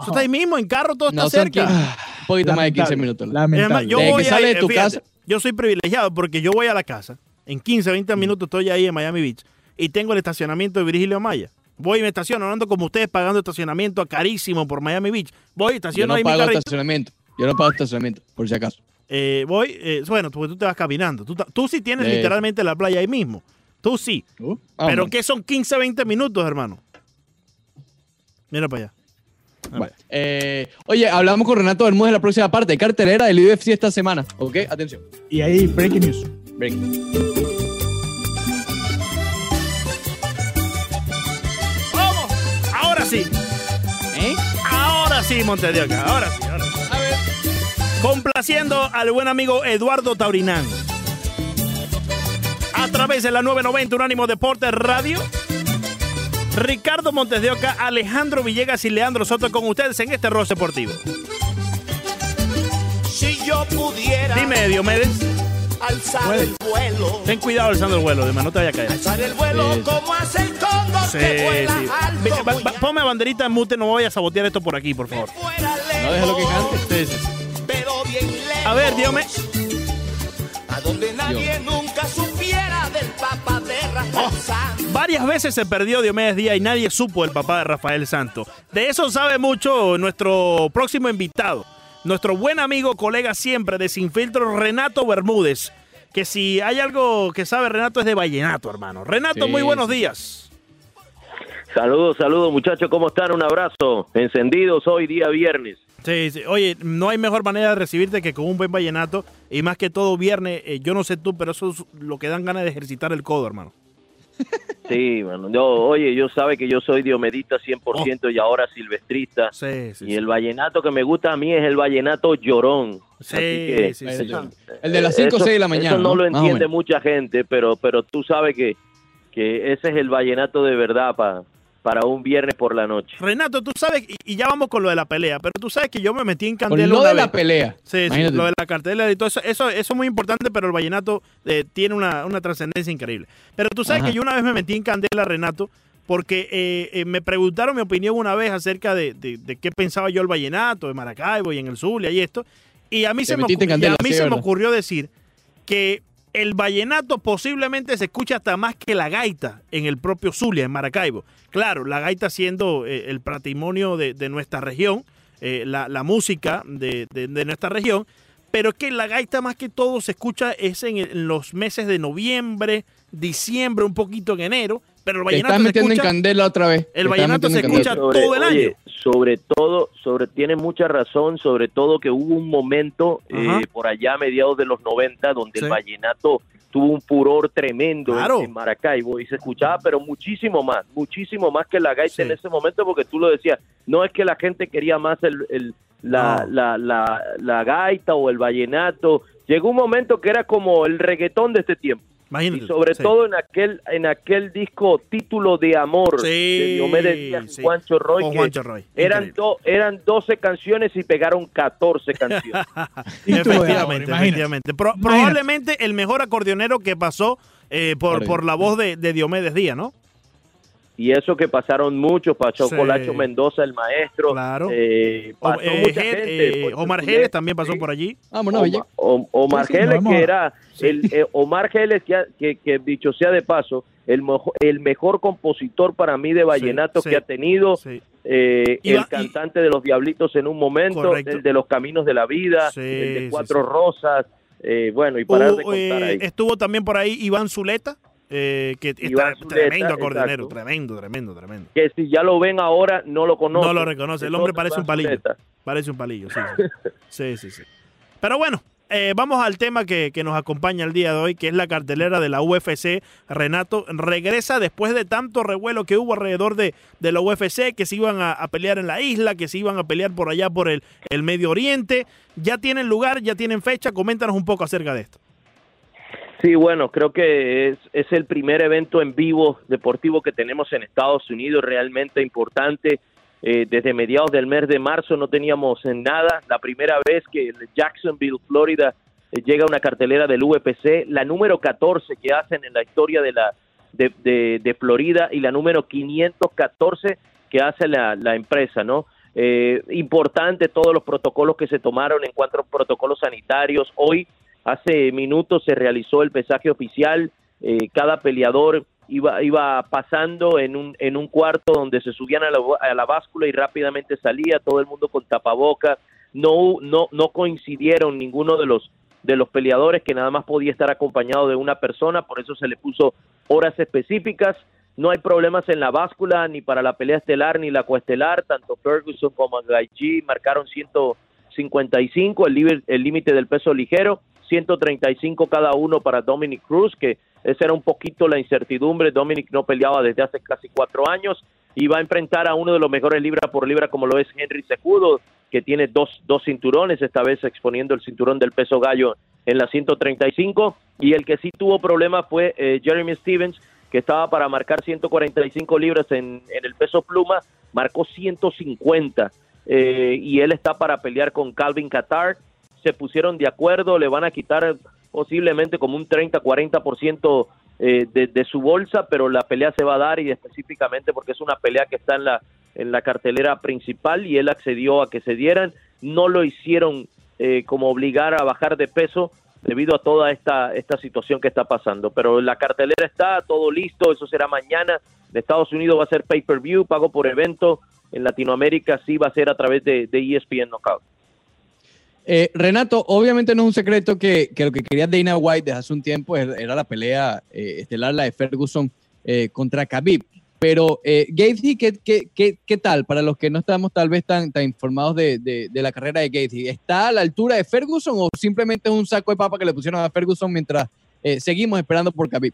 Eso está ahí mismo, en carro todo está No cerca. 15, un poquito más de 15 Lamentable, minutos. Y Lamentable. yo voy que sale a, de tu fíjate, casa. Yo soy privilegiado porque yo voy a la casa. En 15, 20 minutos estoy ahí en Miami Beach y tengo el estacionamiento de Virgilio Maya. Voy y me estaciono, no ando como ustedes pagando estacionamiento carísimo por Miami Beach. Voy, Yo estaciono no ahí pago estacionamiento. Yo no pago estacionamiento, por si acaso. Eh, voy, eh, bueno, tú, tú te vas caminando. Tú, tú sí tienes Eh. literalmente la playa ahí mismo. Tú sí. Uh, Ah, Pero bueno. ¿qué son 15, 20 minutos, hermano? Mira para allá. Vale. Eh, oye, hablamos con Renato Bermúdez en la próxima parte de cartelera del UFC esta semana. ¿Ok? Atención. Y ahí, breaking news. Ven. ¡Vamos! Ahora sí. ¿Eh? Ahora sí, Montedioca. Ahora sí, ahora sí. A ver. Complaciendo al buen amigo Eduardo Taurinán. A través de la 990 Unánimo Deportes Radio. Ricardo Montes de Oca, Alejandro Villegas y Leandro Soto con ustedes en este rol deportivo. Si yo pudiera Dime, Diomedes. alzar el vuelo. Ten cuidado alzando el vuelo, de no te vaya a caer. Alzar el vuelo Sí. como hace el cóndor Sí, que vuela sí. alto. Va- va- ponme banderita en mute, no vayas a sabotear esto por aquí, por favor. No déjalo que lejos, cante. Sí, sí, sí. Pero bien lejos. A ver, dígame. A donde nadie nunca supiera del papá de Rafael Santos. Varias veces se perdió Diomedes Díaz y nadie supo el papá de Rafael Santo. De eso sabe mucho nuestro próximo invitado, nuestro buen amigo, colega siempre de Sin Filtro, Renato Bermúdez. Que si hay algo que sabe Renato es de vallenato, hermano. Renato, Sí, muy buenos días. Saludos, saludos muchachos, ¿cómo están? Un abrazo. Encendidos hoy día viernes. Sí, sí. Oye, no hay mejor manera de recibirte que con un buen vallenato. Y más que todo viernes, eh, yo no sé tú, pero eso es lo que dan ganas de ejercitar el codo, hermano. Sí, mano. Yo, oye, yo sabe que yo soy diomedista 100% y ahora silvestrista. Sí, sí. Y el vallenato que me gusta a mí es el vallenato llorón. Sí, que- sí, sí, Eso-. El de las 5 o Eso- 6 de la mañana. Eso no, lo entiende mucha gente, pero, pero tú sabes que, que ese es el vallenato de verdad pa- para un viernes por la noche. Renato, tú sabes, y, y ya vamos con lo de la pelea, pero tú sabes que yo me metí en Con candela lo una de vez. la pelea. Sí, sí, lo de la cartelera y todo eso, eso, eso es muy importante, pero el vallenato eh, tiene una, una trascendencia increíble. Pero tú sabes Ajá. que yo una vez me metí en candela, Renato, porque eh, eh, me preguntaron mi opinión una vez acerca de, de- de qué pensaba yo el vallenato, de Maracaibo y en el Zulia y esto. Y a mí, Te se me, y a mí sí, se me ocurrió decir que el vallenato posiblemente se escucha hasta más que la gaita en el propio Zulia, en Maracaibo. Claro, la gaita siendo eh, el patrimonio de, nuestra región, eh, la, música de, nuestra región, pero que la gaita más que todo se escucha es en, en los meses de noviembre, diciembre, un poquito en enero, pero el Te vallenato estás en candela otra vez. El vallenato se escucha todo el año. sobre todo, sobre tiene mucha razón, sobre todo que hubo un momento eh, por allá a mediados de los 90 donde Sí. el vallenato tuvo un furor tremendo en- Claro. en, Maracaibo y se escuchaba, pero muchísimo más, muchísimo más que la gaita Sí. en ese momento porque tú lo decías, no es que la gente quería más el, el- la, No. la, la, la gaita o el vallenato, llegó un momento que era como el reggaetón de este tiempo. Imagínate. Y sobre sí. todo en aquel en aquel disco Título de Amor Sí, de Diomedes Díaz y sí. Juancho Roy, Con que Juancho Roy. eran, do- eran 12 canciones y pegaron 14 canciones. Amor, efectivamente, efectivamente. Pro- probablemente el mejor acordeonero que pasó eh, por, Por- por la voz de, de Diomedes Díaz, ¿no? Y eso que pasaron muchos, pasó Sí. Colacho Mendoza, el maestro. Claro. eh, O- pasó eh, mucha Gel- gente, eh, Puerto Omar Geles también pasó por allí. Bella. Oma- O- Omar Sí, Geles, que era el eh, Omar Geles, que, que, que dicho sea de paso, el, mojo- el mejor compositor para mí de vallenato sí. que ha tenido, Sí. eh, el cantante de los Diablitos en un momento, Correcto. el de los Caminos de la Vida, Sí, el de Cuatro sí. Rosas, eh, bueno, y parar de contar eh, ahí. estuvo también por ahí Iván Zuleta, eh, que Iván está Zuleta, tremendo acordeonero, exacto. tremendo, tremendo, tremendo. Que si ya lo ven ahora, no lo conocen. No lo reconoce, el hombre parece un palillo. Zuleta. Parece un palillo, sí. Sí, sí, sí. sí. Pero bueno, eh, vamos al tema que, que nos acompaña el día de hoy, que es la cartelera de la UFC. Renato regresa después de tanto revuelo que hubo alrededor de, de la UFC, que se iban a, a pelear en la isla, que se iban a pelear por allá por el, el Medio Oriente. Ya tienen lugar, ya tienen fecha. Coméntanos un poco acerca de esto. Sí, bueno, creo que es, es el primer evento en vivo deportivo que tenemos en Estados Unidos, realmente importante. Eh, desde mediados del mes de marzo no teníamos en nada. La primera vez que Jacksonville, Florida, eh, llega una cartelera del UPC, la número 14 que hacen en la historia de la de Florida y la número 514 que hace la, la empresa, ¿no? Eh, importante todos los protocolos que se tomaron en cuanto a protocolos sanitarios. Hoy Hace minutos se realizó el pesaje oficial. eh, cada peleador iba, iba pasando en un, en un cuarto donde se subían a la, a la báscula y rápidamente salía, todo el mundo con tapaboca. No, no, no coincidieron ninguno de los, de los peleadores que nada más podía estar acompañado de una persona, por eso se le puso horas específicas. No hay problemas en la báscula ni para la pelea estelar ni la coestelar. Tanto Ferguson como Gaethje marcaron 155, el límite el límite del peso ligero. 135 cada uno para Dominic Cruz, que esa era un poquito la incertidumbre. Dominic no peleaba desde hace casi cuatro años y va a enfrentar a uno de los mejores libra por libra, como lo es Henry Sejudo, que tiene dos, dos cinturones, esta vez exponiendo el cinturón del peso gallo en la 135. Y el que sí tuvo problemas fue eh, Jeremy Stevens, que estaba para marcar 145 libras en, en el peso pluma, marcó 150. Eh, y él está para pelear con Calvin Qatar se pusieron de acuerdo, le van a quitar posiblemente como un 30-40% eh, de, de su bolsa, pero la pelea se va a dar y específicamente porque es una pelea que está en la, en la cartelera principal y él accedió a que se dieran. No lo hicieron eh, como obligar a bajar de peso debido a toda esta, esta situación que está pasando. Pero la cartelera está, todo listo, eso será mañana. En Estados Unidos va a ser pay-per-view, pago por evento. En Latinoamérica sí va a ser a través de, de ESPN Knockout. Eh, Renato, obviamente no es un secreto que, que, lo que quería Dana White desde hace un tiempo era la pelea eh, estelar, la de Ferguson eh, contra Khabib. Pero, eh, Gatesy, ¿qué, qué, qué, qué tal para los que no estamos tal vez tan, tan informados de, de, la carrera de Gatesy? ¿Está a la altura de Ferguson o simplemente es un saco de papa que le pusieron a Ferguson mientras eh, seguimos esperando por Khabib?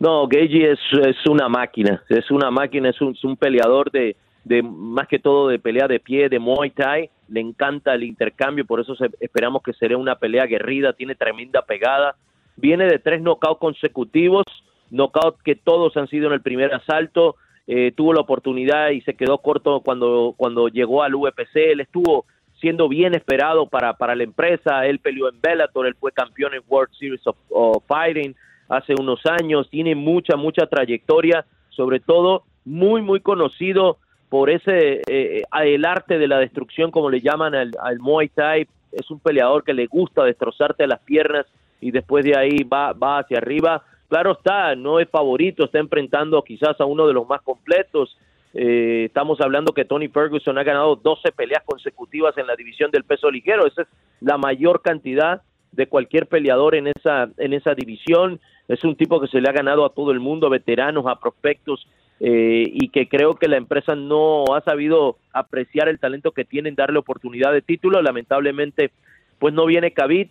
No, Gagey es, es una máquina, es una máquina, es un, es un peleador de, de más que todo de pelea de pie, de Muay Thai, le encanta el intercambio, por eso se, esperamos que será una pelea aguerrida, tiene tremenda pegada, viene de tres knockouts consecutivos, knockout que todos han sido en el primer asalto, eh, tuvo la oportunidad y se quedó corto cuando, cuando llegó al UFC, él estuvo siendo bien esperado para, para la empresa, él peleó en Bellator, él fue campeón en World Series of Fighting hace unos años, tiene mucha, mucha trayectoria, sobre todo muy, muy conocido por ese, eh, el arte de la destrucción, como le llaman al, al Muay Thai, es un peleador que le gusta destrozarte las piernas y después de ahí va, va hacia arriba. Claro está, no es favorito, está enfrentando quizás a uno de los más completos. Eh, estamos hablando que Tony Ferguson ha ganado 12 peleas consecutivas en la división del peso ligero. Esa es la mayor cantidad de cualquier peleador en esa, en esa división. Es un tipo que se le ha ganado a todo el mundo, a veteranos, a prospectos, eh, y que creo que la empresa no ha sabido apreciar el talento que tienen, darle oportunidad de título. Lamentablemente, pues no viene Khabib,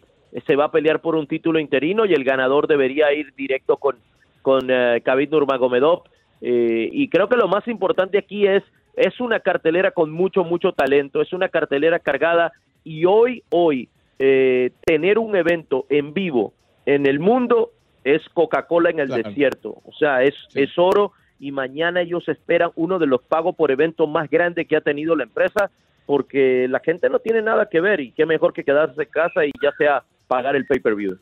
se va a pelear por un título interino y el ganador debería ir directo con, con Khabib Nurmagomedov. Eh, y creo que lo más importante aquí es, es una cartelera con mucho, mucho talento, es una cartelera cargada y hoy, hoy, eh, tener un evento en vivo en el mundo es Coca-Cola en el claro. desierto, o sea, es, sí. es oro y mañana ellos esperan uno de los pagos por evento más grandes que ha tenido la empresa porque la gente no tiene nada que ver y qué mejor que quedarse en casa y ya sea pagar el pay-per-view.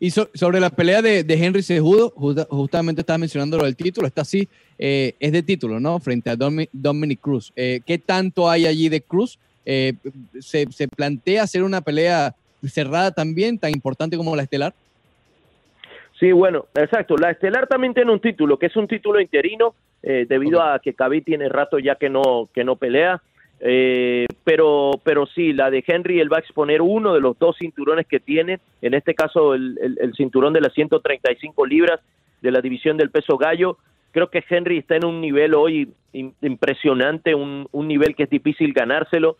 Y so, sobre la pelea de, Henry Cejudo, justa, justamente estaba mencionando lo del título, está así, eh, es de título, ¿no? Frente a Dominic, Dominic Cruz. Eh, ¿Qué tanto hay allí de Cruz? Eh, ¿se, ¿se, plantea hacer una pelea cerrada también, tan importante como la estelar? Sí, bueno, exacto. La estelar también tiene un título, que es un título interino, eh, debido okay. a que Khabib tiene rato ya que no, que no pelea. Eh, pero, pero sí, la de Henry, él va a exponer uno de los dos cinturones que tiene, en este caso el, el, el cinturón de las 135 libras de la división del peso gallo. Creo que Henry está en un nivel hoy impresionante, un, un nivel que es difícil ganárselo.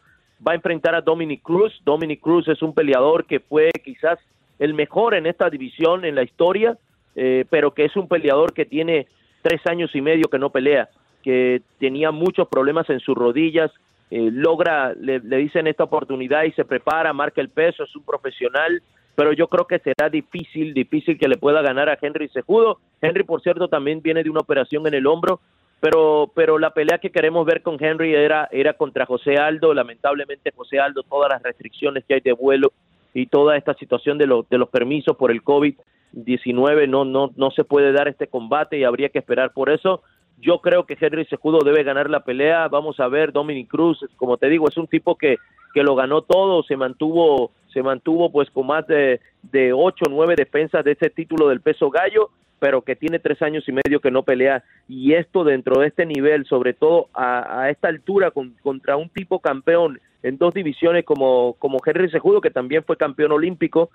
Va a enfrentar a Dominic Cruz. Dominic Cruz es un peleador que fue quizás el mejor en esta división en la historia, eh, pero que es un peleador que tiene tres años y medio que no pelea, que tenía muchos problemas en sus rodillas, eh, logra, le, dicen esta oportunidad y se prepara, marca el peso, es un profesional, pero yo creo que será difícil, difícil que le pueda ganar a Henry Sejudo. Henry, por cierto, también viene de una operación en el hombro, pero, pero la pelea que queremos ver con Henry era, era contra José Aldo, lamentablemente José Aldo, todas las restricciones que hay de vuelo y toda esta situación de, lo, de los permisos por el COVID-19 no, no, no se puede dar este combate y habría que esperar por eso. Yo creo que Henry Sejudo debe ganar la pelea. Vamos a ver, Dominic Cruz, como te digo, es un tipo que, que lo ganó todo, se mantuvo, se mantuvo pues con más de, de 8 o 9 defensas de ese título del peso gallo, pero que tiene tres años y medio que no pelea. Y esto dentro de este nivel, sobre todo a, a esta altura, con, contra un tipo campeón en dos divisiones como, como Henry Sejudo, que también fue campeón olímpico,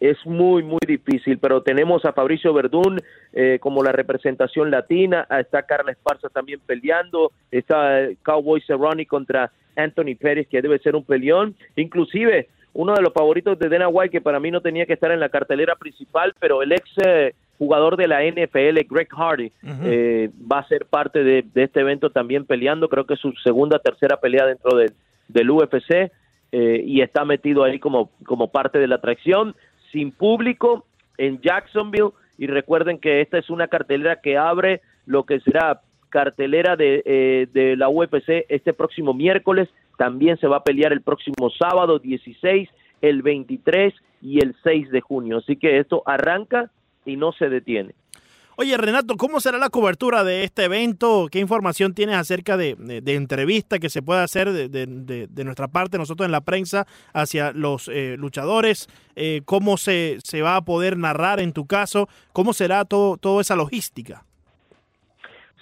es muy, muy difícil, pero tenemos a Fabricio Verdún eh, como la representación latina, está Carla Esparza también peleando, está Cowboy Cerrone contra Anthony Pérez, que debe ser un peleón, inclusive uno de los favoritos de Dana White, que para mí no tenía que estar en la cartelera principal, pero el ex eh, jugador de la NFL, Greg Hardy, uh -huh. eh, va a ser parte de, de, este evento también peleando, creo que es su segunda, tercera pelea dentro de, del UFC, eh, y está metido ahí como, como parte de la atracción sin público en Jacksonville y recuerden que esta es una cartelera que abre lo que será cartelera de, eh, de la UFC este próximo miércoles, también se va a pelear el próximo sábado 16, el 23 y el 6 de junio. Así que esto arranca y no se detiene. Oye, Renato, ¿cómo será la cobertura de este evento? ¿Qué información tienes acerca de, de, de entrevista que se puede hacer de, de, nuestra parte, nosotros en la prensa, hacia los eh, luchadores? Eh, ¿Cómo se, se va a poder narrar en tu caso? ¿Cómo será todo, toda esa logística?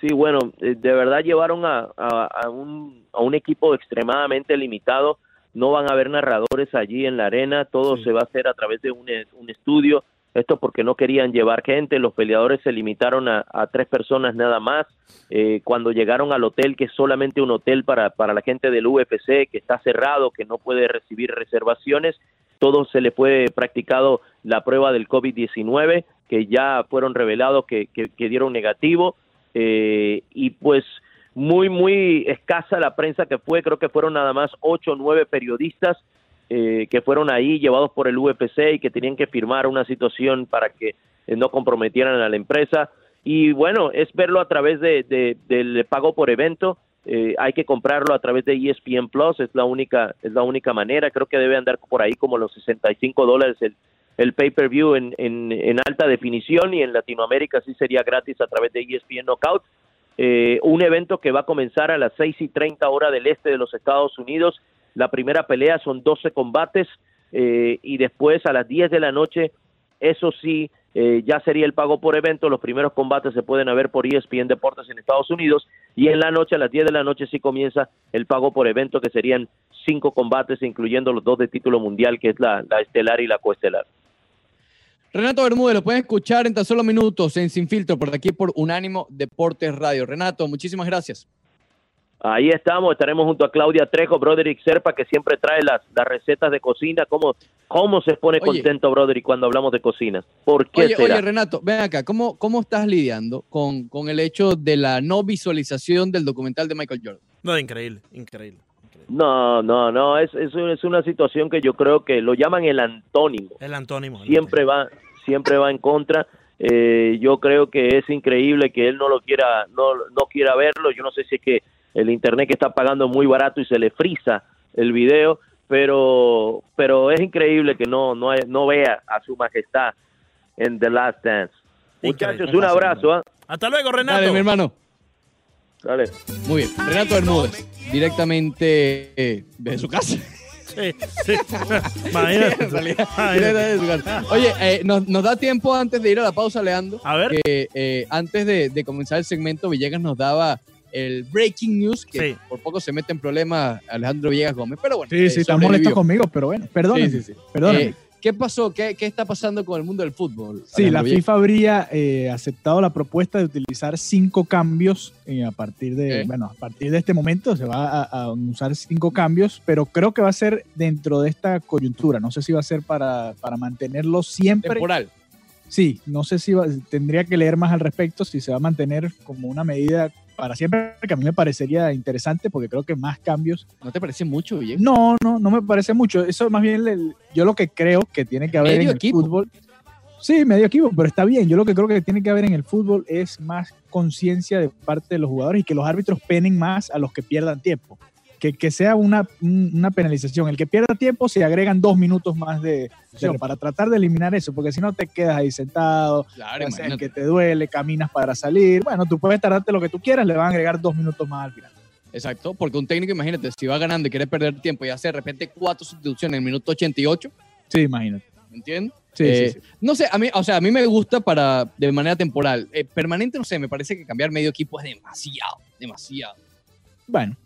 Sí, bueno, eh, de verdad llevaron a, a, a, un, a un equipo extremadamente limitado. No van a haber narradores allí en la arena, todo sí. se va a hacer a través de un, un estudio esto porque no querían llevar gente, los peleadores se limitaron a, tres personas nada más. Eh, cuando llegaron al hotel, que es solamente un hotel para, para la gente del UFC, que está cerrado, que no puede recibir reservaciones, todo se le fue practicado la prueba del COVID-19, que ya fueron revelados que, que, que dieron negativo. Eh, y pues muy, muy escasa la prensa que fue, creo que fueron nada más ocho o nueve periodistas eh, que fueron ahí llevados por el UPC y que tenían que firmar una situación para que eh, no comprometieran a la empresa. Y bueno, es verlo a través de, de del pago por evento. Eh, hay que comprarlo a través de ESPN Plus, es la única es la única manera. Creo que debe andar por ahí como los 65 dólares el, el pay-per-view en, en, en, alta definición y en Latinoamérica sí sería gratis a través de ESPN Knockout. Eh, un evento que va a comenzar a las 6 y 30 hora del este de los Estados Unidos la primera pelea son 12 combates eh, y después a las 10 de la noche, eso sí, eh, ya sería el pago por evento. Los primeros combates se pueden ver por ESPN Deportes en Estados Unidos y en la noche, a las 10 de la noche, sí comienza el pago por evento, que serían cinco combates, incluyendo los dos de título mundial, que es la, la estelar y la coestelar. Renato Bermúdez, lo pueden escuchar en tan solo minutos en Sin Filtro, por aquí por Unánimo Deportes Radio. Renato, muchísimas gracias. Ahí estamos, estaremos junto a Claudia Trejo, Broderick Serpa, que siempre trae las, las recetas de cocina. ¿Cómo, cómo se pone oye, contento Broderick cuando hablamos de cocina? ¿Por qué oye, será? Oye, Renato, ven acá, ¿cómo, cómo estás lidiando con, con el hecho de la no visualización del documental de Michael Jordan? No, increíble, increíble. No, no, no, es, es, es, una situación que yo creo que lo llaman el antónimo. El antónimo. El siempre antónimo. va, siempre va en contra. Eh, yo creo que es increíble que él no lo quiera, no, no quiera verlo. Yo no sé si es que el internet que está pagando muy barato y se le frisa el video, pero pero es increíble que no no, no vea a su majestad en The Last Dance. Muchachos, un abrazo. ¿eh? Hasta luego, Renato. Dale, mi hermano. Dale. Muy bien. Renato Bermúdez, directamente eh, de su casa. Sí, sí. Imagínate. Oye, eh, nos, nos, da tiempo antes de ir a la pausa, Leandro. A ver. Que eh, antes de, de, comenzar el segmento, Villegas nos daba el breaking news, que sí. por poco se mete en problemas Alejandro Villegas Gómez, pero bueno. Sí, sí, eh, está molesto conmigo, pero bueno, perdón. Sí, sí, sí. Eh, ¿Qué pasó? ¿Qué, ¿Qué, está pasando con el mundo del fútbol? Sí, Alejandro la Villegas? FIFA habría eh, aceptado la propuesta de utilizar cinco cambios eh, a partir de, bueno, a partir de este momento se va a, a, usar cinco cambios, pero creo que va a ser dentro de esta coyuntura. No sé si va a ser para, para mantenerlo siempre. Temporal. Sí, no sé si va, tendría que leer más al respecto, si se va a mantener como una medida para siempre, que a mí me parecería interesante porque creo que más cambios. ¿No te parece mucho? No, no, no me parece mucho. Eso más bien, el, yo lo que creo que tiene que haber medio en el equipo. fútbol. Sí, medio equipo, pero está bien. Yo lo que creo que tiene que haber en el fútbol es más conciencia de parte de los jugadores y que los árbitros penen más a los que pierdan tiempo. Que, que, sea una, una penalización. El que pierda tiempo se agregan dos minutos más de, de para tratar de eliminar eso, porque si no te quedas ahí sentado, claro, el que te duele, caminas para salir. Bueno, tú puedes tardarte lo que tú quieras, le van a agregar dos minutos más al final. Exacto, porque un técnico, imagínate, si va ganando y quiere perder tiempo y hace de repente cuatro sustituciones en el minuto 88. Sí, imagínate. ¿Me entiendes? Sí, eh, sí, sí, No sé, a mí, o sea, a mí me gusta para de manera temporal. Eh, permanente, no sé, me parece que cambiar medio equipo es demasiado, demasiado. Bueno,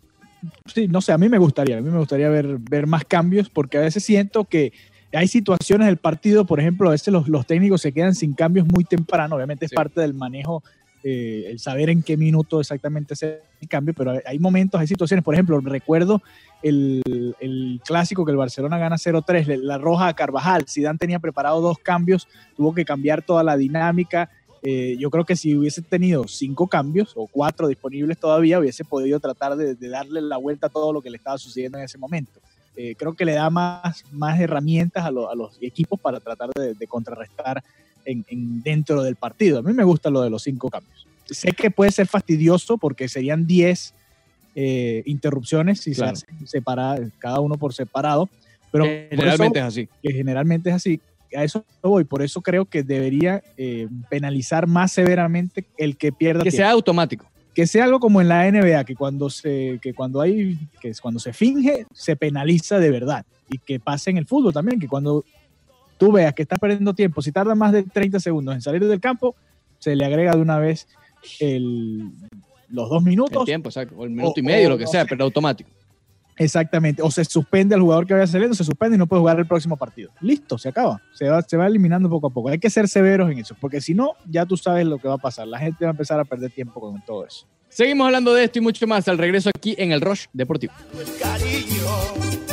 sí, no sé, a mí me gustaría, a mí me gustaría ver, ver más cambios porque a veces siento que hay situaciones del partido, por ejemplo, a veces los, los técnicos se quedan sin cambios muy temprano, obviamente es sí. parte del manejo, eh, el saber en qué minuto exactamente hacer el cambio, pero hay momentos, hay situaciones, por ejemplo, recuerdo el, el clásico que el Barcelona gana 0-3, la roja a Carvajal, Zidane tenía preparado dos cambios, tuvo que cambiar toda la dinámica, eh, yo creo que si hubiese tenido cinco cambios o cuatro disponibles todavía, hubiese podido tratar de, de darle la vuelta a todo lo que le estaba sucediendo en ese momento. Eh, creo que le da más, más herramientas a, lo, a los equipos para tratar de, de contrarrestar en, en, dentro del partido. A mí me gusta lo de los cinco cambios. Sé que puede ser fastidioso porque serían diez eh, interrupciones si claro. se hacen separadas, cada uno por separado, Pero por Generalmente eso- es así. que generalmente es así. A eso voy, por eso creo que debería eh, penalizar más severamente el que pierda Que tiempo. sea automático. que sea algo como en la NBA, que cuando se, que cuando hay, que es cuando se finge, se penaliza de verdad. Y que pase en el fútbol también, que cuando tú veas que estás perdiendo tiempo, si tarda más de 30 segundos en salir del campo, se le agrega de una vez el, los dos El minutos. tiempo, exacto. O el minuto O- y medio, o lo que sea, pero automático. Exactamente. O se suspende al jugador que vaya saliendo, se suspende y no puede jugar el próximo partido. Listo, se acaba. Se va, se va eliminando poco a poco. Hay que ser severos en eso, porque si no, ya tú sabes lo que va a pasar. La gente va a empezar a perder tiempo con todo eso. Seguimos hablando de esto y mucho más al regreso aquí en el Rush Deportivo. el cariño